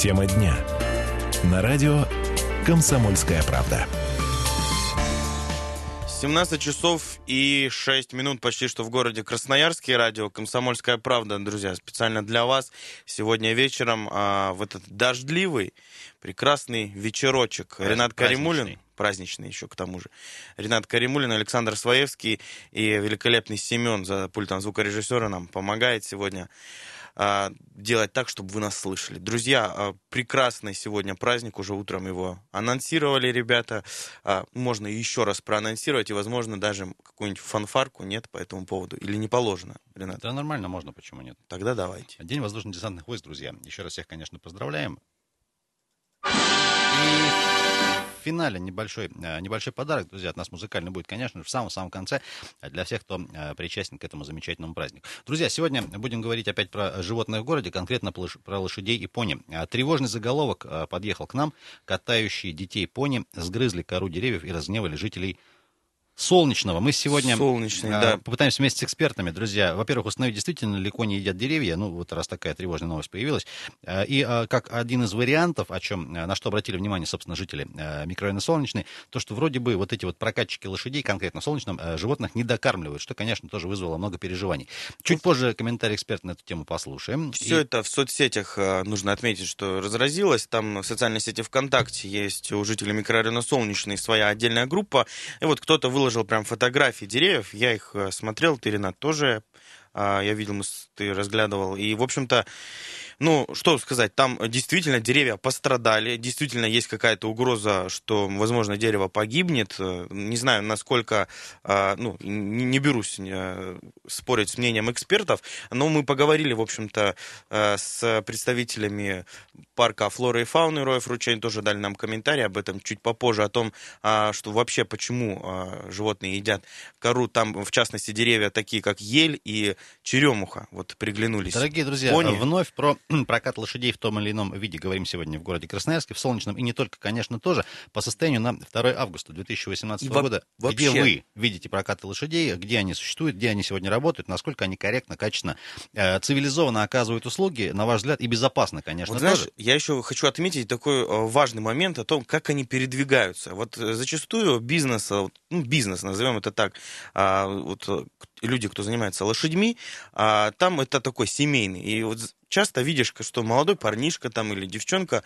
Тема дня. На радио «Комсомольская правда». 17 часов и 6 минут почти что в городе Красноярске. Радио «Комсомольская правда», друзья, специально для вас. Сегодня вечером а, в этот дождливый, прекрасный вечерочек. Праздник, Ренат Каримулин, праздничный. еще к тому же. Ренат Каримулин, Александр Своевский и великолепный Семен за пультом звукорежиссера нам помогает сегодня делать так, чтобы вы нас слышали. Друзья, а, прекрасный сегодня праздник, уже утром его анонсировали ребята. А, Можно еще раз проанонсировать и, возможно, даже какую-нибудь фанфарку нет по этому поводу. Или не положено, Ренат? Да нормально, можно, почему нет. Тогда давайте. День воздушно-десантных войск, друзья. Еще раз всех, конечно, поздравляем. И финале небольшой, э, небольшой подарок, друзья, от нас музыкальный будет, конечно в самом-самом конце для всех, кто э, причастен к этому замечательному празднику. Друзья, сегодня будем говорить опять про животных в городе, конкретно про лош- про лошадей и пони. А, Тревожный заголовок э, подъехал к нам. Катающие детей пони сгрызли кору деревьев и разгневали жителей Солнечного. Мы сегодня Солнечный, а, да. попытаемся вместе с экспертами, друзья, во-первых, установить, действительно ли кони едят деревья, ну, вот раз такая тревожная новость появилась, А, и а, как один из вариантов, о чем, а, на что обратили внимание, собственно, жители а, микрорайона Солнечный, то, что вроде бы вот эти вот прокатчики лошадей, конкретно Солнечном, а, животных не докармливают, что, конечно, тоже вызвало много переживаний. Чуть позже комментарий эксперта на эту тему послушаем. Все И- это в соцсетях, нужно отметить, что разразилось. Там в социальной сети ВКонтакте есть у жителей микрорайона Солнечный своя отдельная группа. И вот кто-то выложил прям фотографии деревьев. Я их э, смотрел, ты, Ренат, тоже. А, Я видел, ты разглядывал. И, в общем-то, ну, что сказать, там действительно деревья пострадали, действительно есть какая-то угроза, что, возможно, дерево погибнет. Э, Не знаю, насколько, а, ну, не берусь э, спорить с мнением экспертов, но мы поговорили, в общем-то, э, с представителями парка флоры и фауны Роев Ручей, тоже дали нам комментарий об этом чуть попозже, о том, а, что вообще почему а, животные едят кору, там, в частности, деревья такие, как ель и черемуха, вот приглянулись. Дорогие друзья, Пони. вновь про прокат лошадей в том или ином виде говорим сегодня в городе Красноярске, в Солнечном, и не только, конечно, тоже, по состоянию на 2 августа 2018 И во- года, вообще- где вы видите прокаты лошадей, где они существуют, где они сегодня работают, насколько они корректно, качественно, э, цивилизованно оказывают услуги, на ваш взгляд, и безопасно, конечно, Вот знаешь, тоже. я еще хочу отметить такой э, важный момент о том, как они передвигаются. Вот э, зачастую бизнес, э, ну, бизнес, назовем это так, а, вот люди, кто занимается лошадьми, а, там это такой семейный. И вот часто видишь, что молодой парнишка там или девчонка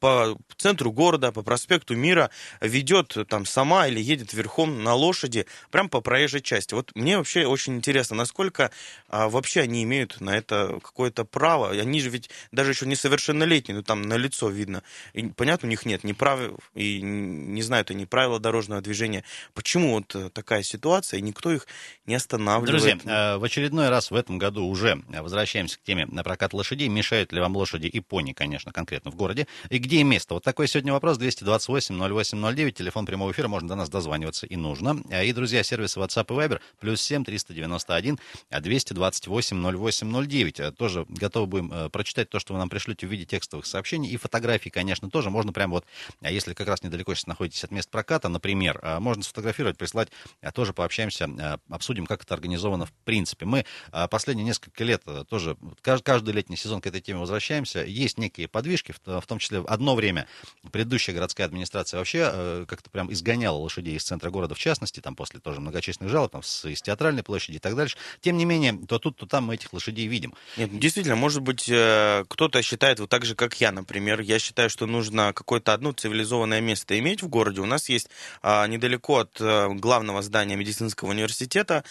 по центру города, по проспекту Мира ведет э, там сама или едет верхом на лошади прям по проезжей части. Вот мне вообще очень интересно, насколько а, вообще они имеют на это какое-то право. Они же ведь даже еще несовершеннолетние, ну там на лицо видно. И, понятно, у них нет ни прав, и не знают они правила дорожного движения. Почему вот э, такая ситуация, и никто их не останавливает? Друзья, э, в очередной раз в этом году уже возвращаемся к теме на прокат лошадей. Мешают ли вам лошади и пони, конечно, конкретно в городе? И где им место? Вот такой сегодня вопрос. 228-08-09. Телефон прямого эфира. Можно до нас дозваниваться и нужно. Э, И, друзья, сервисы WhatsApp и Viber. Плюс 7 391 228-08-09. Э, Тоже готовы будем э, прочитать то, что вы нам пришлете в виде текстовых сообщений. И фотографий, конечно, тоже. Можно прямо вот, если как раз недалеко сейчас находитесь от мест проката, например, можно сфотографировать, прислать, тоже пообщаемся, обсудим, как это организовано в принципе. Мы э, последние несколько лет э, тоже, каждый летний сезон к этой теме возвращаемся. Есть некие подвижки, в то- в том числе одно время предыдущая городская администрация вообще э, как-то прям изгоняла лошадей из центра города, в частности, там после тоже многочисленных жалоб, там, с, из театральной площади и так дальше. Тем не менее, то тут, то там мы этих лошадей видим. Нет, ну, действительно, может быть, э, кто-то считает вот так же, как я, например. Я считаю, что нужно какое-то одно цивилизованное место иметь в городе. У нас есть а, недалеко от главного здания медицинского университета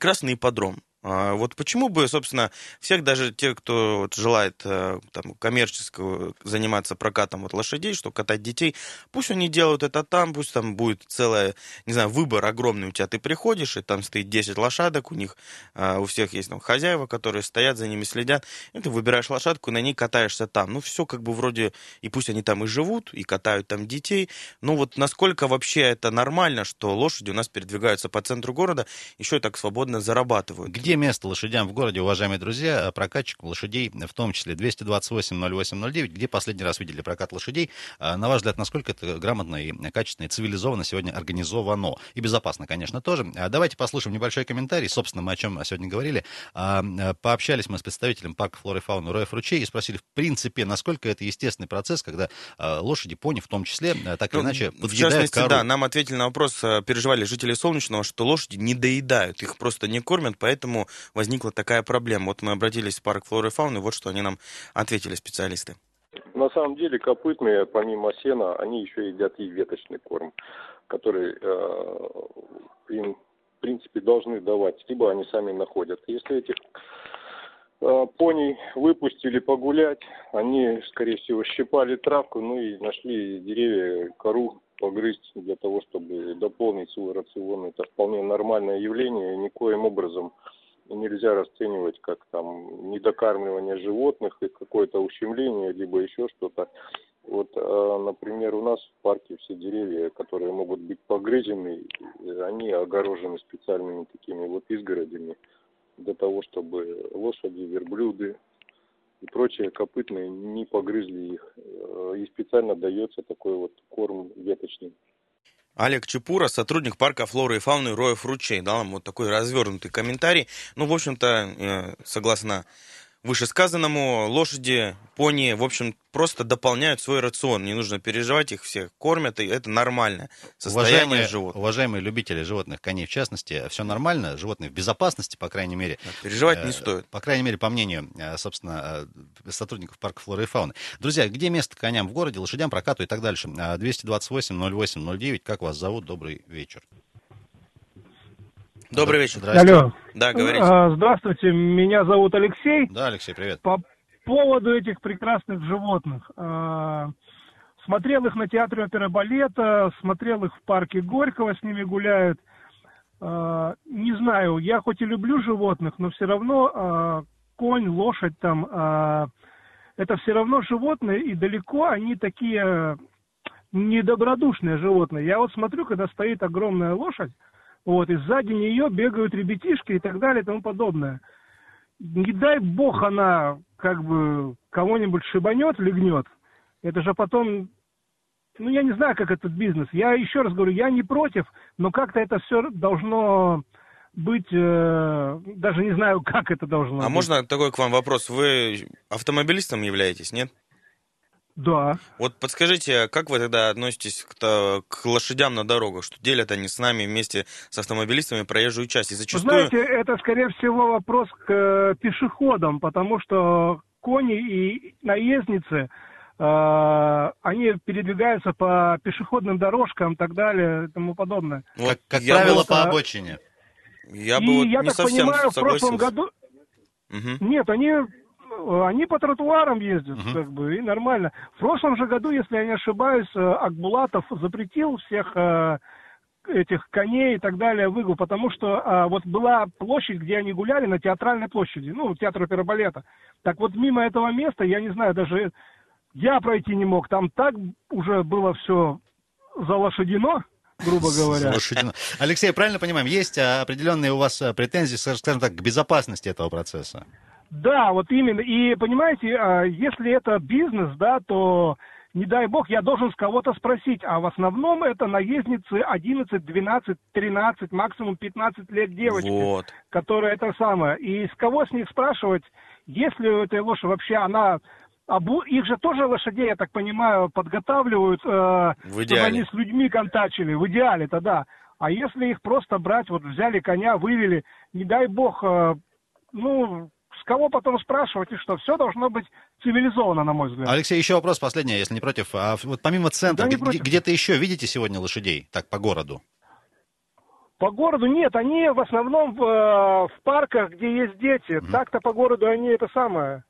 прекрасный ипподром. А, Вот почему бы, собственно, всех даже тех, кто вот желает э, там, коммерческого заниматься прокатом вот лошадей, что катать детей, пусть они делают это там, пусть там будет целая, не знаю, выбор огромный у тебя. Ты приходишь, и там стоит 10 лошадок, у них а, у всех есть там хозяева, которые стоят, за ними следят, и ты выбираешь лошадку, и на ней катаешься там. Ну, все как бы вроде, и пусть они там и живут, и катают там детей. Ну, вот насколько вообще это нормально, что лошади у нас передвигаются по центру города, еще и так свободно зарабатывают. Где Где место лошадям в городе, уважаемые друзья? Прокатчик лошадей в том числе 228-08-09. Где последний раз видели прокат лошадей? На ваш взгляд, насколько это грамотно и качественно и цивилизованно сегодня организовано? И безопасно, конечно, тоже. Давайте послушаем небольшой комментарий. Собственно, мы о чем сегодня говорили. Пообщались мы с представителем парка флоры и фауны Роев Ручей и спросили, в принципе, насколько это естественный процесс, когда лошади, пони в том числе, так или ну, иначе, В частности, кору. да, нам ответили на вопрос, переживали жители Солнечного, что лошади не доедают, их просто не кормят, поэтому возникла такая проблема. Вот мы обратились в парк флоры и фауны, вот что они нам ответили, специалисты. На самом деле копытные, помимо сена, они еще едят и веточный корм, который э, им, в принципе, должны давать, либо они сами находят. Если этих э, пони выпустили погулять, они, скорее всего, щипали травку, ну и нашли деревья, кору погрызть для того, чтобы дополнить свой рацион. Это вполне нормальное явление, никоим образом нельзя расценивать как там недокармливание животных и какое-то ущемление, либо еще что-то. Вот, а, например, у нас в парке все деревья, которые могут быть погрызены, они огорожены специальными такими вот изгородями для того, чтобы лошади, верблюды и прочие копытные не погрызли их. И специально дается такой вот корм веточный. Олег Чепура, сотрудник парка флоры и фауны Роев Ручей, дал нам вот такой развернутый комментарий. Ну, в общем-то, э, согласно вышесказанному, лошади, пони, в общем, просто дополняют свой рацион. Не нужно переживать, их всех кормят, и это состояние уважаемые, животных. Уважаемые любители животных, коней в частности, все нормально, животные в безопасности, по крайней мере. переживать э, не стоит. По крайней мере, по мнению, э, собственно, э, сотрудников парка флоры и фауны. Друзья, где место коням в городе, лошадям, прокату и так дальше? 228-08-09, как вас зовут? Добрый вечер. Добрый вечер. Алло. Да, говорите. А, здравствуйте, меня зовут Алексей. Да, Алексей, привет. По поводу этих прекрасных животных. А, смотрел их на театре оперы балета, смотрел их в парке Горького, с ними гуляют. А, не знаю, я хоть и люблю животных, но все равно конь, лошадь там, это все равно животные, и далеко они такие недобродушные животные. Я вот смотрю, когда стоит огромная лошадь, вот, и сзади нее бегают ребятишки и так далее и тому подобное. Не дай бог она как бы кого-нибудь шибанет, легнет. Это же потом ну, я не знаю, как этот бизнес. Я еще раз говорю, я не против, но как-то это все должно быть, э, даже не знаю, как это должно а быть. А можно такой к вам вопрос? Вы автомобилистом являетесь, нет? Да. Вот подскажите, как вы тогда относитесь к, к лошадям на дорогах, что делят они с нами вместе с автомобилистами проезжую часть? И зачастую... Знаете, это, скорее всего, вопрос к э, пешеходам, потому что кони и наездницы, э, они передвигаются по пешеходным дорожкам и так далее и тому подобное. Вот, как, как правило, по обочине. Я и бы вот я не так совсем понимаю, в прошлом году... Угу. Нет, они они по тротуарам ездят, uh-huh. как бы, и нормально. В прошлом же году, если я не ошибаюсь, э, Акбулатов запретил всех э, этих коней и так далее выгул, потому что а, вот была площадь, где они гуляли, на театральной площади, ну, театр оперы балета. Так вот, мимо этого места, я не знаю, даже я пройти не мог, там так уже было все залошадено, грубо говоря. Лошадино. Алексей, правильно понимаем, есть определенные у вас претензии, скажем так, к безопасности этого процесса? Да, вот именно. И понимаете, а, если это бизнес, да, то не дай бог, я должен с кого-то спросить, а в основном это наездницы 11, 12, 13, максимум 15 лет девочки, вот. которые это самое. И с кого с них спрашивать, если у этой лошади вообще она... Обу... Их же тоже лошадей, я так понимаю, подготавливают, э, чтобы они с людьми контачили, в идеале-то да. А если их просто брать, вот взяли коня, вывели, не дай бог, э, ну, с кого потом спрашивать и что? Все должно быть цивилизованно, на мой взгляд. Алексей, еще вопрос последний, если не против. А вот помимо центра, да где, где-то еще видите сегодня лошадей, так, по городу? По городу нет, они в основном в, э, в парках, где есть дети. Mm-hmm. Так-то по городу они это самое.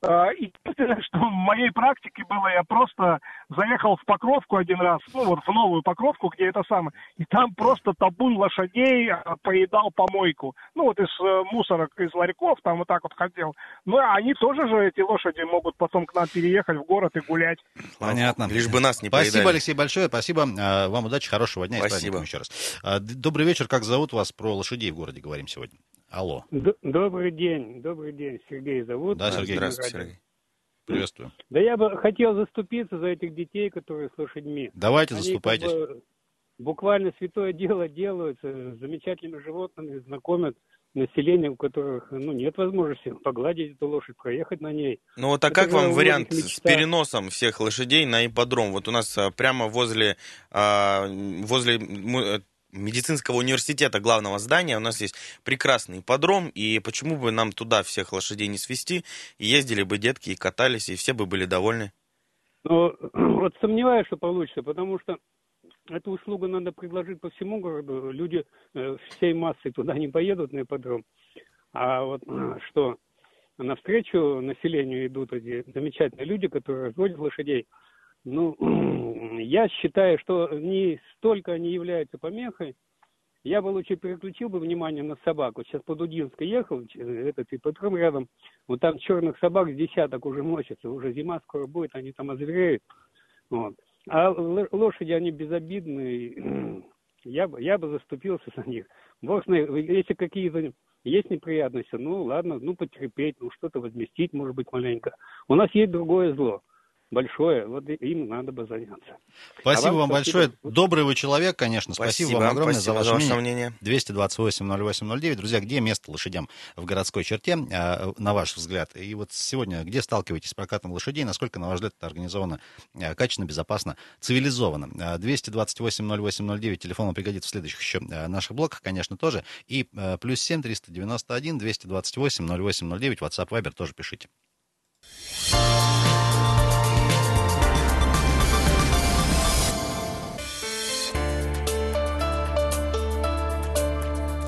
А, единственное, что в моей практике было, я просто заехал в Покровку один раз, ну вот в новую Покровку, где это самое, и там просто табун лошадей а, поедал помойку. Ну вот из э, мусорок, из ларьков там вот так вот ходил. Ну а они тоже же, эти лошади, могут потом к нам переехать в город и гулять. Понятно. Лишь бы нас не Спасибо, поедали. Алексей, большое. Спасибо. А, вам удачи, хорошего дня Спасибо. еще раз. Добрый вечер. Как зовут вас? Про лошадей в городе говорим сегодня. Алло. Д- добрый день, добрый день, Сергей зовут. Да, Сергей. Здравствуйте, Сергей. Приветствую. Да я бы хотел заступиться за этих детей, которые с лошадьми. Давайте Они заступайтесь. как бы буквально святое дело делают, с замечательными животными, знакомят население, у которых ну, нет возможности погладить эту лошадь, проехать на ней. Ну вот а Это как вам вариант с переносом всех лошадей на ипподром? Вот у нас а, прямо возле, а, возле э, медицинского университета главного здания у нас есть прекрасный ипподром, и почему бы нам туда всех лошадей не свести, и ездили бы детки и катались, и все бы были довольны? Но вот сомневаюсь, что получится, потому что эту услугу надо предложить по всему городу. Люди э, всей массой туда не поедут на ипподром. А вот э, что навстречу населению идут эти замечательные люди, которые разводят лошадей. Ну, я считаю, что не столько они являются помехой. Я бы лучше переключил бы внимание на собак. Вот сейчас по Дудинской ехал, этот ипподром рядом, вот там черных собак с десяток уже носятся, уже зима скоро будет, они там озвереют. Вот. А лошади, они безобидные. Я бы, я бы заступился за них. Бог знает, если какие-то есть неприятности, ну ладно, ну потерпеть, ну что-то возместить, может быть, маленько. У нас есть другое зло, большое, вот им надо бы заняться. Спасибо А вам вам спасибо. большое. Добрый вы человек, конечно. Спасибо, вам огромное спасибо за ваше мнение. мнение. 228-08-09. Друзья, где место лошадям в городской черте, э, на ваш взгляд? И вот сегодня, где сталкиваетесь с прокатом лошадей? Насколько, на ваш взгляд, это организовано э, качественно, безопасно, цивилизованно? Э, 228-08-09. Телефон вам пригодится в следующих еще наших блоках, конечно, тоже. И плюс 7 391 228 0809. WhatsApp, Viber тоже пишите.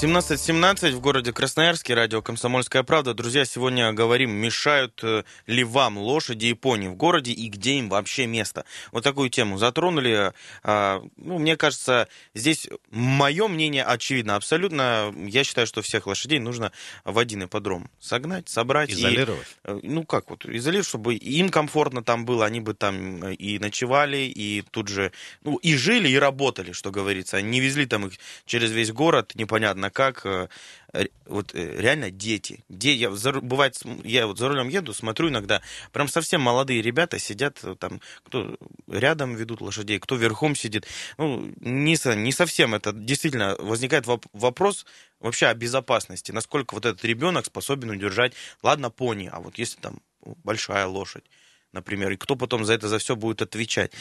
17.17 в городе Красноярске, радио «Комсомольская правда». Друзья, сегодня говорим, мешают э, ли вам лошади и пони в городе и где им вообще место. Вот такую тему затронули. А, Ну, мне кажется, здесь мое мнение очевидно абсолютно. Я считаю, что всех лошадей нужно в один ипподром согнать, собрать. и, Изолировать. э, ну, как вот, изолировать, чтобы им комфортно там было, они бы там э, и ночевали, и тут же, ну, и жили, и работали, что говорится. Не везли там их через весь город, непонятно как. э, Вот э, реально дети. Де, я, за бывает, я вот за рулем еду, смотрю иногда, прям совсем молодые ребята сидят э, там, кто рядом ведут лошадей, кто верхом сидит. Ну, не, не совсем это. Действительно, возникает воп- вопрос вообще о безопасности. Насколько вот этот ребенок способен удержать, ладно, пони, а вот если там большая лошадь, например, и кто потом за это за все будет отвечать.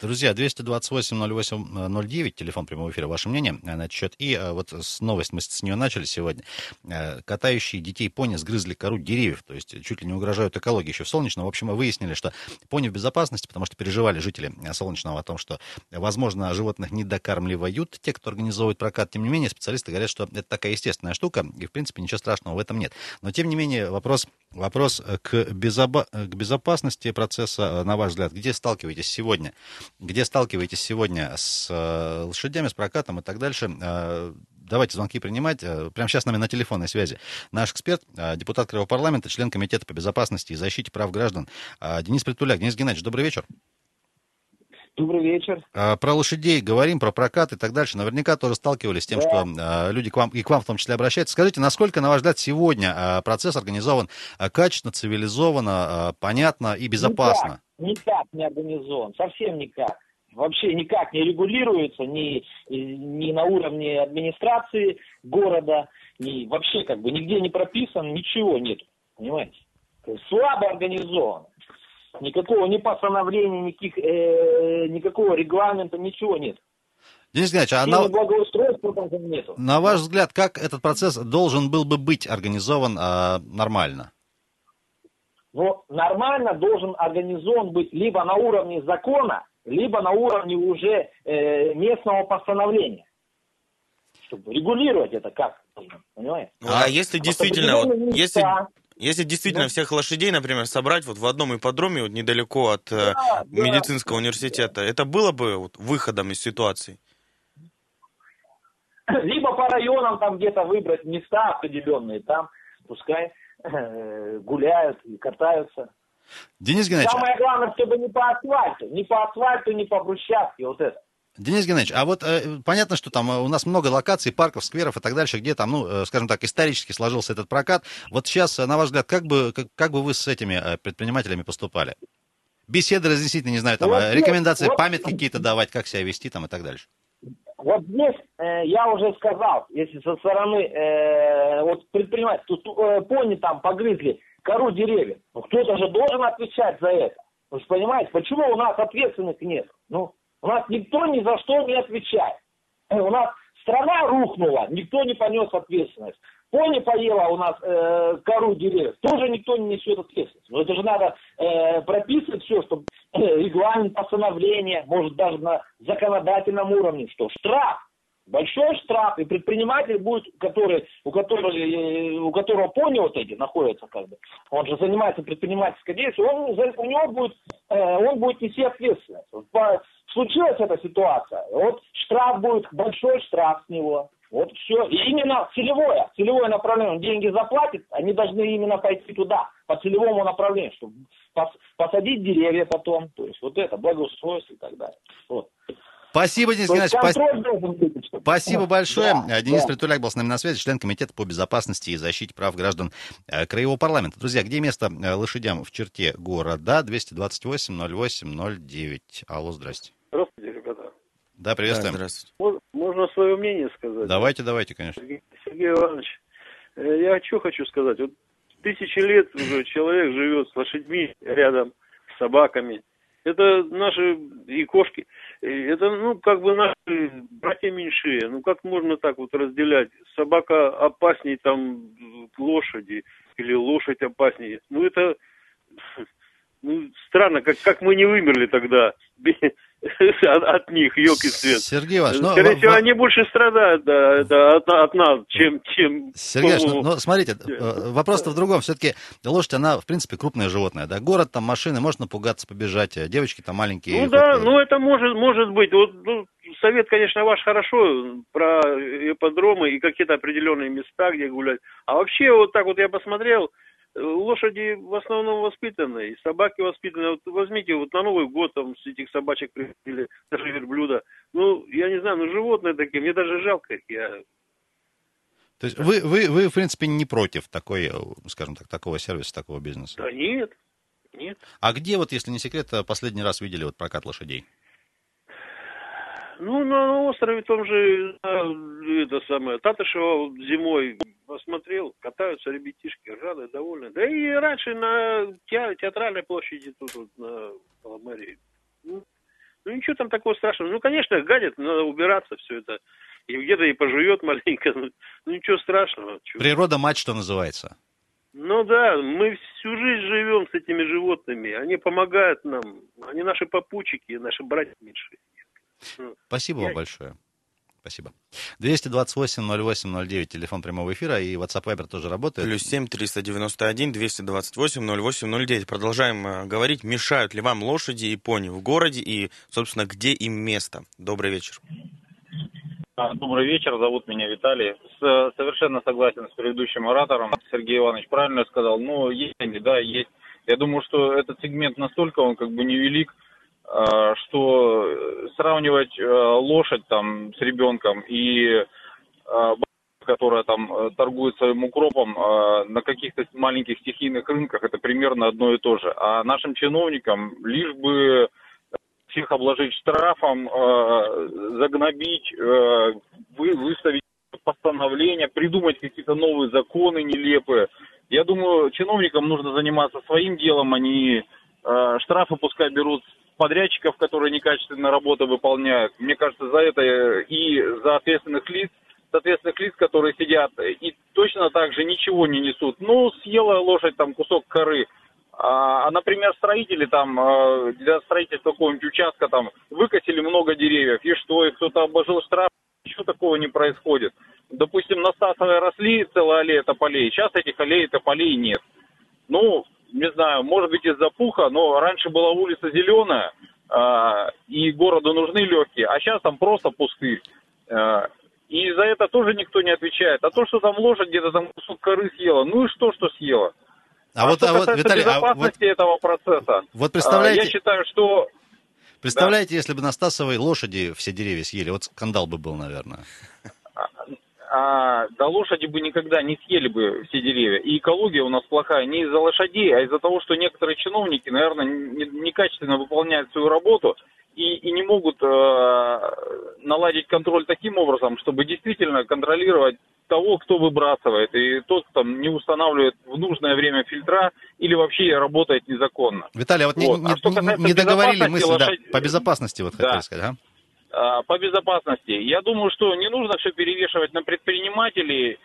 Друзья, 228-08-09, телефон прямого эфира, ваше мнение э, на этот счет. И э, вот с новость, мы с нее начали сегодня. Э, Катающие детей пони сгрызли кору деревьев, то есть чуть ли не угрожают экологии еще в Солнечном. В общем, мы выяснили, что пони в безопасности, потому что переживали жители Солнечного о том, что, возможно, животных не докармливают те, кто организовывает прокат. Тем не менее, специалисты говорят, что это такая естественная штука, и, в принципе, ничего страшного в этом нет. Но, тем не менее, вопрос, вопрос к, безоба- к безопасности процесса, э, на ваш взгляд, где сталкиваетесь сегодня? Где сталкиваетесь сегодня с э, лошадями, с прокатом и так дальше? Э, Давайте звонки принимать. Прямо сейчас с нами на телефонной связи наш эксперт, депутат Крымского парламента, член Комитета по безопасности и защите прав граждан Денис Притуляк. Денис Геннадьевич, добрый вечер. Добрый вечер. А, Про лошадей говорим, про прокат и так дальше. Наверняка тоже сталкивались с тем, Да. что а, люди к вам и к вам в том числе обращаются. Скажите, насколько, на ваш взгляд, сегодня а, процесс организован а, качественно, цивилизованно, а, понятно и безопасно? Никак, никак не организован, совсем никак. Вообще никак не регулируется ни, ни на уровне администрации города, ни вообще как бы нигде не прописан, ничего нет, понимаете? Слабо организован. Никакого ни постановления, никаких, э, никакого регламента, ничего нет. Денис Геннадьевич, а на, нету. на ваш взгляд, как этот процесс должен был бы быть организован а, нормально? Но нормально должен организован быть либо на уровне закона, либо на уровне уже э, местного постановления. Чтобы регулировать это как, понимаете? Ну, а, если действительно, вот, если, места. Если действительно Да. всех лошадей, например, собрать вот в одном ипподроме, вот недалеко от э, Да, да, медицинского университета, это было бы вот выходом из ситуации? Либо по районам там где-то выбрать места определенные, там пускай э, гуляют и катаются. Денис Геннадьевич, Самое главное, чтобы не по асфальту, не по асфальту, не по брусчатке, вот это. Денис Геннадьевич, а вот э, понятно, что там э, у нас много локаций, парков, скверов и так дальше, где там, ну, э, скажем так, исторически сложился этот прокат. Вот сейчас, э, на ваш взгляд, как бы, как, как бы вы с этими предпринимателями поступали? Беседы разъяснительные, не знаю, там, Вот э, здесь, рекомендации, вот- памятки какие-то давать, как себя вести там и так дальше. Вот здесь э, я уже сказал, если со стороны э, вот предпринимателей, тут э, пони там погрызли кору деревьев, ну кто-то же должен отвечать за это. Вы же понимаете, почему у нас ответственных нет? Ну, у нас никто ни за что не отвечает. Э, У нас страна рухнула, никто не понес ответственность. Пони поела у нас э, кору деревьев, тоже никто не несет ответственность. Но это же надо э, прописывать все, чтобы э, регламент, постановление, может даже на законодательном уровне, что штраф, большой штраф, и предприниматель будет, который, у, которого, э, у которого пони вот эти находятся, как бы, он же занимается предпринимательской деятельностью, он, у него будет, э, он будет нести ответственность. Вот случилась эта ситуация, вот штраф будет, большой штраф с него. Вот все. И именно целевое, целевое направление. Он деньги заплатит, они должны именно пойти туда, по целевому направлению, чтобы пос- посадить деревья потом. То есть вот это, благоустройство и так далее. Вот. Спасибо, Денис Геннадьевич. спас- контроль должен быть, чтобы- Спасибо большое. Да, Денис да. Притуляк был с нами на связи, член Комитета по безопасности и защите прав граждан э, Краевого парламента. Друзья, где место э, лошадям в черте города? 228-08-09. Алло, здрасте. Здравствуйте. Да, Да, приветствуем. здравствуйте. Мож- Можно свое мнение сказать? давайте, давайте, конечно. Сергей, Сергей Иванович, э, я что хочу сказать. Вот тысячи лет уже человек живет с лошадьми рядом, с собаками. Это наши и кошки. Это, ну, как бы наши братья меньшие. Ну, как можно так вот разделять? Собака опаснее там лошади или лошадь опаснее. Ну, это ну, странно, как, как мы не вымерли тогда от, от них, елки свет. Сергей Иванович, ну, Скорее в- всего, в- они больше страдают да, это от, от нас, чем... чем Сергей Иванович, ну, ну, ну, смотрите, э, вопрос-то в другом. Все-таки лошадь, она, в принципе, крупное животное. Да? Город, там машины, можно напугаться, побежать. э, Девочки там маленькие. Ну да, э, ну это может, может быть. Вот, ну, совет, конечно, ваш хорошо про ипподромы и какие-то определенные места, где гулять. А вообще, вот так вот я посмотрел, э, лошади в основном воспитанные, собаки воспитанные. Вот возьмите, вот на Новый год там с этих собачек привезли, даже верблюда. Ну, я не знаю, ну животные такие, мне даже жалко их. Я... То есть вы, вы, вы, в принципе, не против такой, э, скажем так, такого сервиса, такого бизнеса? Да нет, нет. А где, вот, если не секрет, э, последний раз видели вот прокат лошадей? Ну, на острове том же, на, это самое, Татышево вот зимой посмотрел, катаются ребятишки, рады, довольны. Да и раньше на те- театральной площади тут вот на Паламарии. Ну, ну, ничего там такого страшного. Ну, конечно, гадят, надо убираться все это. И где-то и пожует маленько. Ну, ну, ничего страшного. чё. Природа мать, что называется. Ну да, мы всю жизнь живем с этими животными. Они помогают нам. Они наши попутчики, наши братья меньшие. Спасибо вам Я- большое. Спасибо. 228-08-09, телефон прямого эфира, и WhatsApp Viber тоже работает. Плюс 7 391 228 08 09. Продолжаем э, говорить, мешают ли вам лошади и пони в городе и, собственно, где им место. Добрый вечер. Добрый вечер, зовут меня Виталий. С- совершенно согласен с предыдущим оратором. Сергей Иванович правильно сказал. Ну, есть они, да, есть. Я думаю, что этот сегмент настолько, он как бы невелик, что э, сравнивать э, лошадь там с ребенком и а, которая там э, торгует своим укропом э, на каких-то маленьких стихийных рынках, это примерно одно и то же. А нашим чиновникам лишь бы всех обложить штрафом, э, загнобить, э, вы, выставить постановления, придумать какие-то новые законы нелепые. Я думаю, чиновникам нужно заниматься своим делом, они э, штрафы пускай берут подрядчиков, которые некачественно работу выполняют. Мне кажется, за это э, и за ответственных лиц, с ответственных лиц, которые сидят и точно так же ничего не несут. Ну, съела лошадь там кусок коры, а, а, например, строители там э, для строительства какого-нибудь участка там выкосили много деревьев, и что, и кто-то обложил штраф, ничего такого не происходит. Допустим, на Стасовой росли целая аллея тополей, сейчас этих аллей тополей нет. Ну, не знаю, может быть из-за пуха, но раньше была улица зеленая, а, и городу нужны легкие, а сейчас там просто пустырь. А, и за это тоже никто не отвечает. А то, что там лошадь где-то там кусок коры съела, ну и что, что съела? А, вот, что а вот, касается Виталий, а вот, безопасности этого процесса, вот а, представляете, я считаю, что представляете, если бы на Стасовой лошади все деревья съели, вот скандал бы был, наверное. А, да лошади бы никогда не съели бы все деревья. И экология у нас плохая не из-за лошадей, а из-за того, что некоторые чиновники, наверное, не- некачественно выполняют свою работу и, и не могут э, наладить контроль таким образом, чтобы действительно контролировать того, кто выбрасывает, и тот, кто там не устанавливает в нужное время фильтра или вообще работает незаконно. Виталий, а вот, не- Вот. не, А что не- не договорили безопасности мысль, да, лошадь- по безопасности вот Да. хотели сказать, а? А, по безопасности. Я думаю, что не нужно все перевешивать на предпринимателей.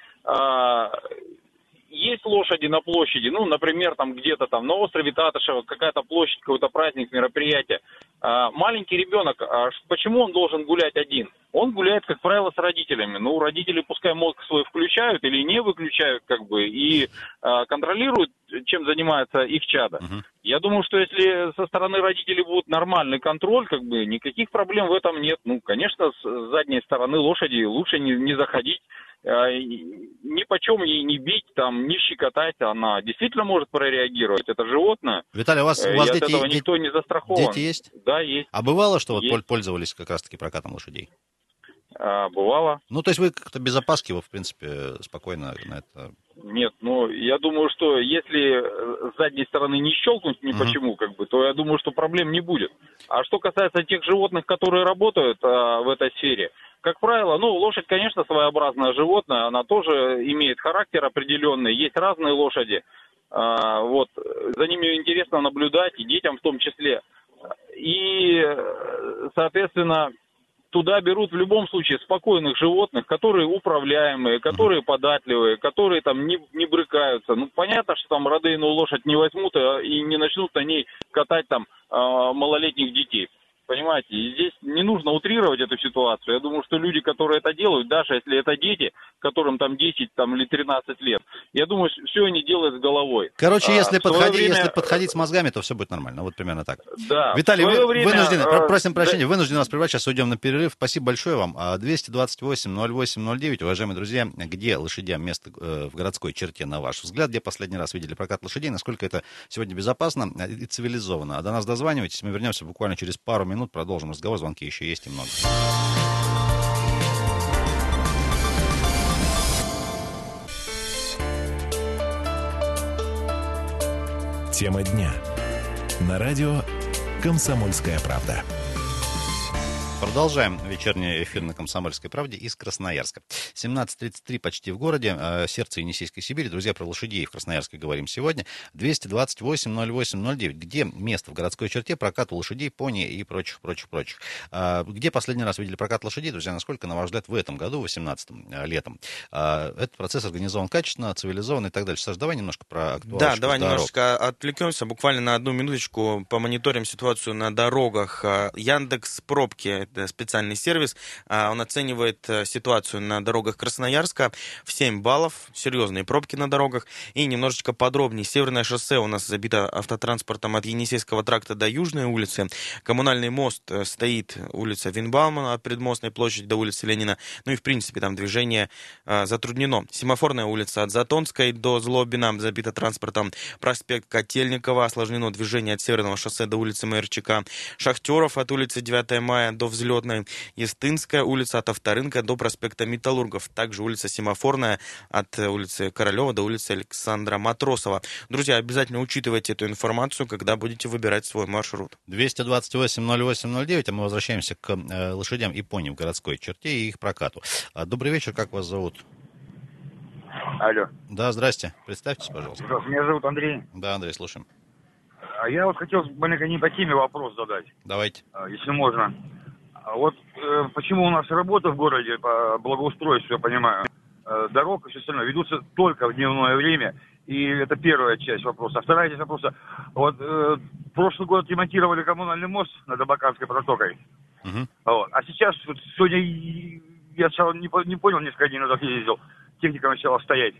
Есть лошади на площади, ну, например, там где-то там на острове Татышева какая-то площадь, какой-то праздник, мероприятие. А, Маленький ребенок, а почему он должен гулять один? Он гуляет, как правило, с родителями. Ну, родители пускай мозг свой включают или не выключают, как бы, и а, контролируют, чем занимается их чадо. Мгм. Я думаю, что если со стороны родителей будет нормальный контроль, как бы никаких проблем в этом нет. Ну, конечно, с задней стороны лошади лучше не, не заходить, ни почем ей не бить, там, не щекотать. Она действительно может прореагировать. Это животное. Виталий, у вас, э, у вас дети, этого дети- никто не застрахован. дети есть? Да, есть. А бывало, что вот Есть. пол- пользовались как раз-таки прокатом лошадей? А, бывало. Ну, то есть вы как-то без опаски, вы, в принципе, спокойно на это... Нет, ну, я думаю, что если э, с задней стороны не щелкнуть ни почему, как бы, то я думаю, что проблем не будет. А что касается тех животных, которые работают а, в этой сфере, как правило, ну, лошадь, конечно, своеобразное животное, она тоже имеет характер определенный, есть разные лошади, А, вот, за ними интересно наблюдать, и детям в том числе. И, соответственно, туда берут в любом случае спокойных животных, которые управляемые, которые податливые, которые там не, не брыкаются. Ну, понятно, что там родейную лошадь не возьмут а, и не начнут на ней катать там а, малолетних детей. Понимаете, и здесь не нужно утрировать эту ситуацию. Я думаю, что люди, которые это делают, даже если это дети, которым там 10 там, или 13 лет, я думаю, все они делают с головой. Короче, А, если, свое подходи- время- если подходить с мозгами, то все будет нормально. Вот примерно так. Да, Виталий, вы, время, вынуждены, э, про- просим да, прощения, вынуждены вас прервать, сейчас уйдем на перерыв. Спасибо большое вам. А, 228 08 09, уважаемые друзья, где лошадям место э, в городской черте, на ваш взгляд, где последний раз видели прокат лошадей, насколько это сегодня безопасно э, и цивилизованно. А до нас дозванивайтесь, мы вернемся буквально через пару минут, продолжим разговор, звонки еще есть и много. Тема дня. На радио «Комсомольская правда». Продолжаем вечерний эфир на «Комсомольской правде» из Красноярска. 17.33 почти в городе, э, сердце Енисейской Сибири. Друзья, про лошадей в Красноярске говорим сегодня. 228 08 09. Где место в городской черте проката лошадей, пони и прочих, прочих, прочих. А, Где последний раз видели прокат лошадей, друзья, насколько, на ваш взгляд, в этом году, 18 летом? А, Этот процесс организован качественно, цивилизованно и так дальше. Саш, давай немножко про актуальность Да, давай дорог. немножечко отвлекемся, буквально на одну минуточку помониторим ситуацию на дорогах. А, Яндекс Пробки, это специальный сервис, а, он оценивает э, ситуацию на дорогах Красноярска в 7 баллов, серьезные пробки на дорогах. И немножечко подробнее. Северное шоссе у нас забито автотранспортом от Енисейского тракта до Южной улицы. Коммунальный мост э, стоит улица Винбаумана от Предмостной площади до улицы Ленина. Ну и, в принципе, там движение э, затруднено. Семафорная улица от Затонской до Злобина забита транспортом. Проспект Котельникова осложнено движение от Северного шоссе до улицы МРЧК. Шахтеров от улицы 9 мая до Взлетной. Естинская улица от Авторынка до проспекта Металлургов. Также улица Семафорная от э, улицы Королева до улицы Александра Матросова. Друзья, обязательно учитывайте эту информацию, когда будете выбирать свой маршрут. 228 08 09, а мы возвращаемся к э, лошадям и пони в городской черте и их прокату. А, Добрый вечер, как вас зовут? Алло. Да, здрасте. Представьтесь, пожалуйста. Здравствуйте, меня зовут Андрей. Да, Андрей, слушаем. А Я вот хотел маленько не по теме вопрос задать, Давайте. а, если можно. А Вот э, почему у нас работа в городе по благоустройству, я понимаю, э, дорог и все остальное ведутся только в дневное время, и это первая часть вопроса. А вторая часть вопроса. Вот э, прошлый год ремонтировали коммунальный мост над Абаканской протокой. Мгм. Вот. А сейчас, вот сегодня я сначала не, не понял, несколько дней назад ездил, техника начала стоять.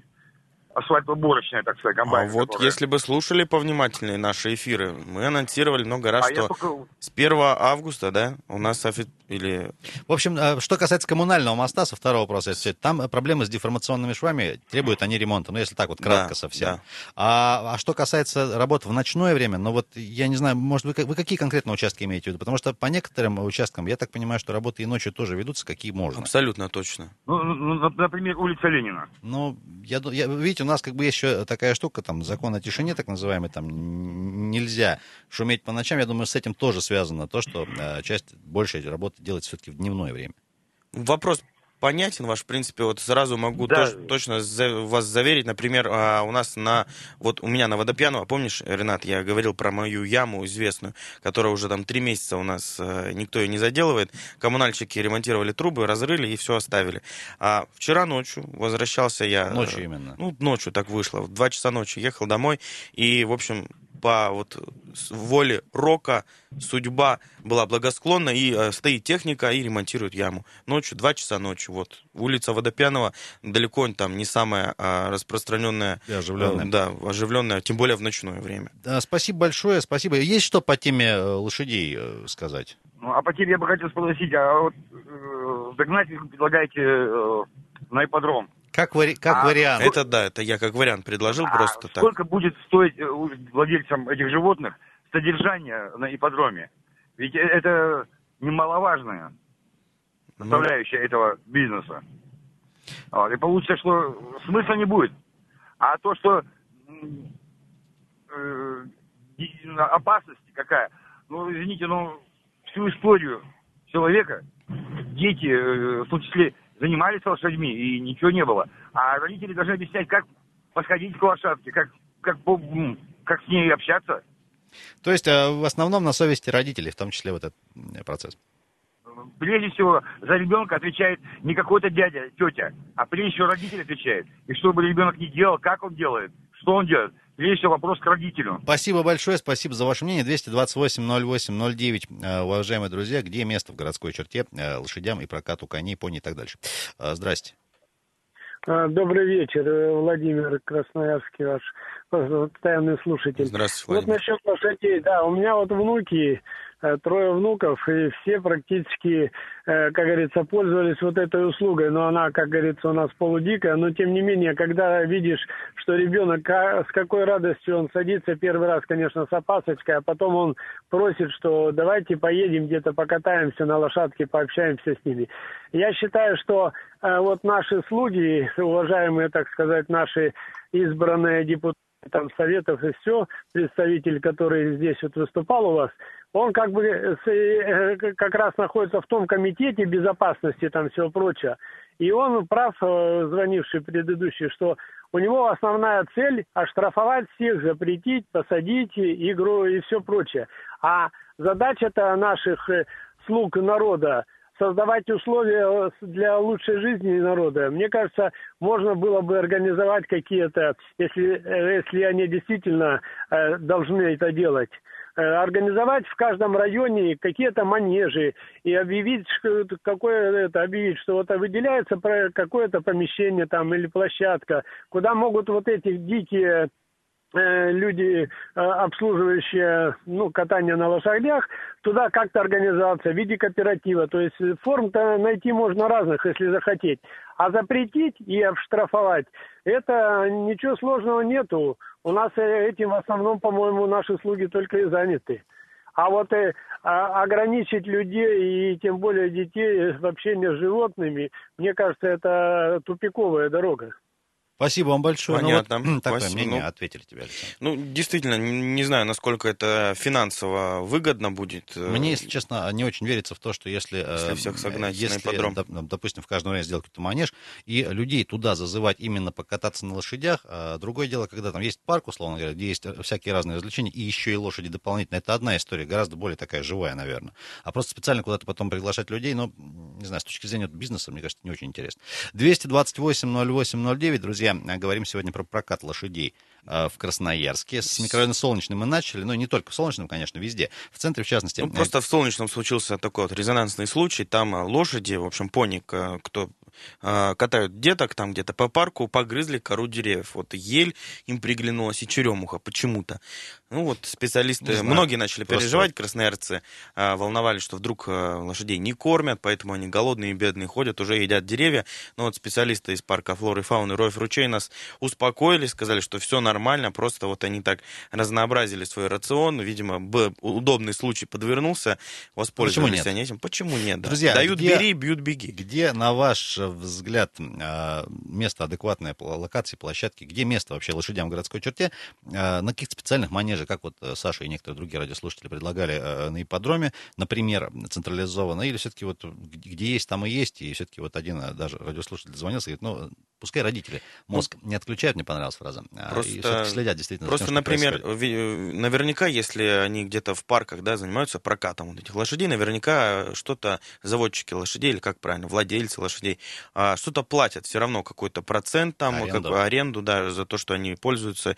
Асфальтоборочная, так сказать, А комбайн. вот которая- если бы слушали повнимательнее наши эфиры, мы анонсировали много раз, А что только- с 1 августа, да, у нас офи- или В общем, э, что касается коммунального моста, со второго вопроса, если там э, проблемы с деформационными швами, требуют они ремонта, ну, если так вот кратко Да, совсем. да. А, а что касается работ в ночное время, ну, вот, я не знаю, может, вы, вы какие конкретно участки имеете в виду? Потому что по некоторым участкам, я так понимаю, что работы и ночью тоже ведутся, какие можно. абсолютно точно. Ну, ну, ну, например, улица Ленина. Ну, я, я- видите, нас как бы есть еще такая штука, там, закон о тишине, так называемый, там, нельзя шуметь по ночам. Я думаю, с этим тоже связано то, что э, часть, большая работа делается все-таки в дневное время. Вопрос понятен ваш, в принципе, вот сразу могу Да. точ- точно за- вас заверить. Например, а, у нас на, вот у меня на Водопьянова, помнишь, Ренат, я говорил про мою яму известную, которая уже там три месяца у нас э, никто ее не заделывает. Коммунальщики ремонтировали трубы, разрыли и все оставили. А вчера ночью возвращался я... Ночью именно. Ну, ночью так вышло. В 2 часа ночи ехал домой. И, в общем, по вот воле рока судьба была благосклонна, и э, стоит техника и ремонтирует яму. Ночью, 2 часа ночи, вот. Улица Водопьянова далеко там не самая распространенная, И оживленная. э, да, оживленная, тем более в ночное время. Да, спасибо большое, спасибо. Есть что по теме э, лошадей сказать? Ну, а по тебе я бы хотел спросить, а вот э, догнать вы предлагаете э, на ипподром? Как, вари- как А, вариант? Это да, это я как вариант предложил А просто так. сколько будет стоить э, владельцам этих животных содержание на ипподроме? Ведь э- это немаловажная Ну, составляющая этого бизнеса. Вот, И получится, что смысла не будет. А то, что э, опасность какая, ну, извините, ну, всю историю человека дети, э, в том числе, занимались лошадьми, и ничего не было. А родители должны объяснять, как подходить к лошадке, как, как, как с ней общаться. То есть э, в основном на совести родителей, в том числе вот этот процесс. Прежде всего, за ребенка отвечает не какой-то дядя, тетя, а прежде всего родитель отвечает. И что бы ребенок ни делал, как он делает, что он делает, всего вопрос к родителю. Спасибо большое, спасибо за ваше мнение. 228-08-09, э, уважаемые друзья, где место в городской черте э, лошадям и прокату коней, пони и так дальше. Э, Здрасте. Добрый вечер, Владимир Красноярский, ваш постоянный слушатель. Здравствуйте, Вот Владимир. насчет лошадей, да, у меня вот внуки, трое внуков, и все практически, э, как говорится, пользовались вот этой услугой, но она, как говорится, у нас полудикая, но тем не менее, когда видишь, что ребенок, ка- с какой радостью он садится первый раз, конечно, с опасочкой, а потом он просит, что давайте поедем где-то покатаемся на лошадке, пообщаемся с ними. Я считаю, что э, вот наши слуги, уважаемые, так сказать, наши избранные депутаты, там советов и все, представитель, который здесь вот выступал у вас, он как бы э, как раз находится в том комитете безопасности там всего прочего. И он прав, э, звонивший предыдущий, что у него основная цель оштрафовать всех, запретить, посадить игру и все прочее. А задача-то наших э, слуг народа создавать условия для лучшей жизни народа. Мне кажется, можно было бы организовать какие-то, если, если они действительно должны это делать, организовать в каждом районе какие-то манежи и объявить, что какое это, объявить, что вот выделяется какое-то помещение там или площадка, куда могут вот эти дикие э, люди, э, обслуживающие ну, катание на лошадях, туда как-то организоваться в виде кооператива. То есть э, форм-то найти можно разных, если захотеть. А запретить и обштрафовать, это ничего сложного нету. У нас э, этим в основном, по-моему, наши слуги только и заняты. А вот э, а- ограничить людей и тем более детей в общении с животными, мне кажется, это тупиковая дорога. Спасибо вам большое. Ну, вот, Понятно. такое Спасибо. мнение, Ну, ответили тебе, Александр. Ну, действительно, не знаю, насколько это финансово выгодно будет. э, Мне, если честно, не очень верится в то, что если, э, Если всех согнать на если, ипподром. доп- допустим, в каждом районе сделать какой-то манеж, и людей туда зазывать именно покататься на лошадях, а другое дело, когда там есть парк, условно говоря, где есть всякие разные развлечения, и еще и лошади дополнительно, это одна история, гораздо более такая живая, наверное. А просто специально куда-то потом приглашать людей, ну, не знаю, с точки зрения бизнеса, мне кажется, не очень интересно. 228-08-09, друзья, э, говорим сегодня про прокат лошадей э, в Красноярске. С микрорайона Солнечный мы начали, но и не только в Солнечном, конечно, везде. В центре, в частности, Ну, э, просто в Солнечном случился такой вот резонансный случай. Там лошади, в общем, пони, к- кто катают деток там где-то по парку, погрызли кору деревьев. Вот ель им приглянулась и черемуха почему-то. Ну вот специалисты, многие начали Просто... переживать, красноярцы э, волновались, что вдруг э, лошадей не кормят, поэтому они голодные и бедные ходят, уже едят деревья. Но вот специалисты из парка флоры и фауны Роев Ручей нас успокоили, сказали, что все нормально, просто вот они так разнообразили свой рацион, видимо, б, удобный случай подвернулся, воспользовались они этим. Почему нет? Да? Друзья, Дают где, бери, бьют беги. Где, на ваш взгляд, э, место адекватной локации, площадки, где место вообще лошадям в городской черте, на каких-то специальных манежах как вот э, Саша и некоторые другие радиослушатели предлагали э, на ипподроме, например, централизованно, или все-таки вот где есть, там и есть, и все-таки вот один э, даже радиослушатель звонился и говорит, ну, пускай родители мозг ну, не отключают, мне понравилась фраза, а просто, и следят действительно Просто, тем, например, происходит. наверняка, если они где-то в парках, да, занимаются прокатом вот этих лошадей, наверняка что-то заводчики лошадей, или как правильно, владельцы лошадей, а, что-то платят все равно какой-то процент там, аренду. как аренду, да, за то, что они пользуются,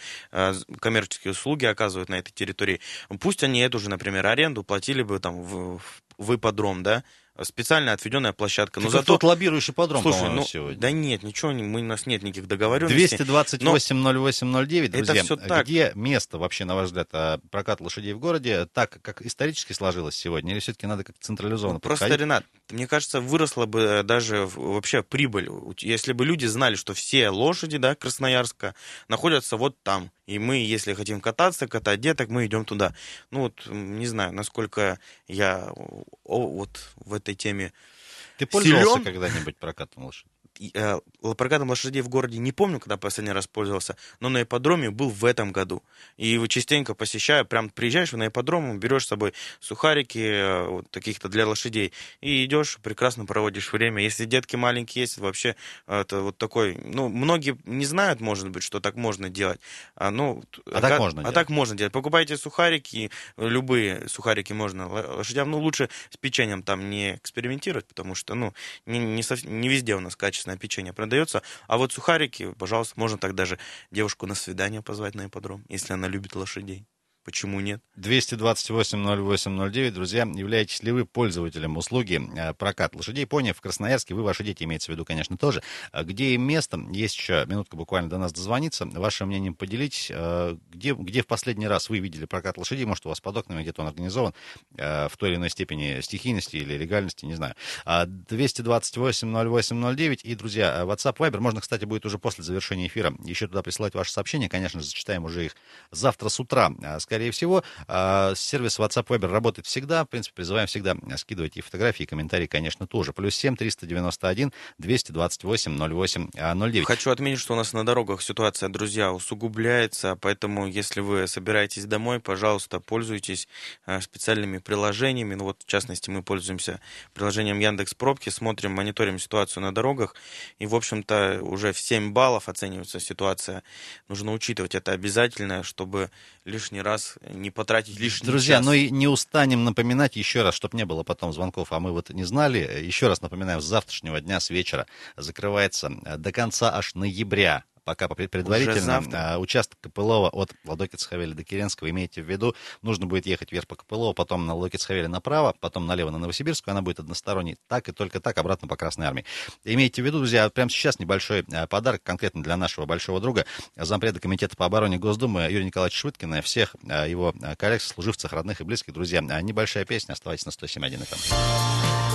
коммерческие услуги оказывают оказывают на этой территории. Пусть они эту же, например, аренду платили бы там в, в ипподром, да, специально отведенная площадка. Но зато тут лоббирующий подром, Слушай, ну, сегодня. Да нет, ничего, мы, у нас нет никаких договоренностей. 228-08-09, друзья. Это все так. Где место вообще, на ваш взгляд, а, прокат лошадей в городе, так, как исторически сложилось сегодня, или все-таки надо как-то централизованно ну, Просто? Ренат, мне кажется, выросла бы э, даже вообще прибыль, если бы люди знали, что все лошади, да, Красноярска, находятся вот там. И мы, если хотим кататься, катать деток, мы идем туда. Ну вот, не знаю, насколько я вот в этой теме Ты пользовался когда-нибудь прокатом лошади? Э, прокатом лошадей в городе не помню, когда последний раз пользовался, но на ипподроме был в этом году. И частенько посещаю, прям приезжаешь на ипподром, берешь с собой сухарики э, вот, таких-то для лошадей и идешь, прекрасно проводишь время. Если детки маленькие есть, вообще это вот такой, ну, многие не знают, может быть, что так можно делать. А, ну, а, а так можно А делать. так можно делать. Покупайте сухарики, любые сухарики можно лошадям, ну, лучше с печеньем там не экспериментировать, потому что, ну, не, не, не везде у нас качественно вкусное печенье продается. А вот сухарики, пожалуйста, можно так даже девушку на свидание позвать на ипподром, если она любит лошадей. Почему нет? 228-08-09. Друзья, являетесь ли вы пользователем услуги э, прокат лошадей? Пони в Красноярске, вы, ваши дети, имеется в виду, конечно, тоже. А где им место? Есть еще минутка буквально до нас дозвониться. Вашим мнением поделитесь. Э, где, где в последний раз вы видели прокат лошадей? Может, у вас под окнами где-то он организован э, в той или иной степени стихийности или легальности, не знаю. 228-08-09. А и, друзья, WhatsApp, Viber. Можно, кстати, будет уже после завершения эфира еще туда присылать ваши сообщения. Конечно зачитаем уже их завтра с утра. Скорее всего. А, сервис WhatsApp Viber работает всегда. В принципе, призываем всегда скидывать и фотографии, и комментарии, конечно, тоже. Плюс 7 391 228 08 09. Хочу отметить, что у нас на дорогах ситуация, друзья, усугубляется, поэтому если вы собираетесь домой, пожалуйста, пользуйтесь а, специальными приложениями. Ну вот, в частности, мы пользуемся приложением Яндекс Пробки, смотрим, мониторим ситуацию на дорогах, и, в общем-то, уже в 7 баллов оценивается ситуация. Нужно учитывать это обязательно, чтобы лишний раз не потратить лишний Друзья, час. ну и не устанем напоминать еще раз, чтобы не было потом звонков, а мы вот не знали. Еще раз напоминаем, с завтрашнего дня, с вечера закрывается э, до конца аж ноября пока предварительно а, участок Копылова от Ладокиц-Хавели до Киренского, имейте в виду, нужно будет ехать вверх по Копылову, потом на Ладокиц-Хавели направо, потом налево на Новосибирскую, она будет односторонней, так и только так обратно по Красной Армии. Имейте в виду, друзья, прямо сейчас небольшой а, подарок конкретно для нашего большого друга, зампреда Комитета по обороне Госдумы Юрия Николаевича Швыткина, всех а, его коллег, служивцев, родных и близких, друзья. Небольшая песня, оставайтесь на 107.1 FM.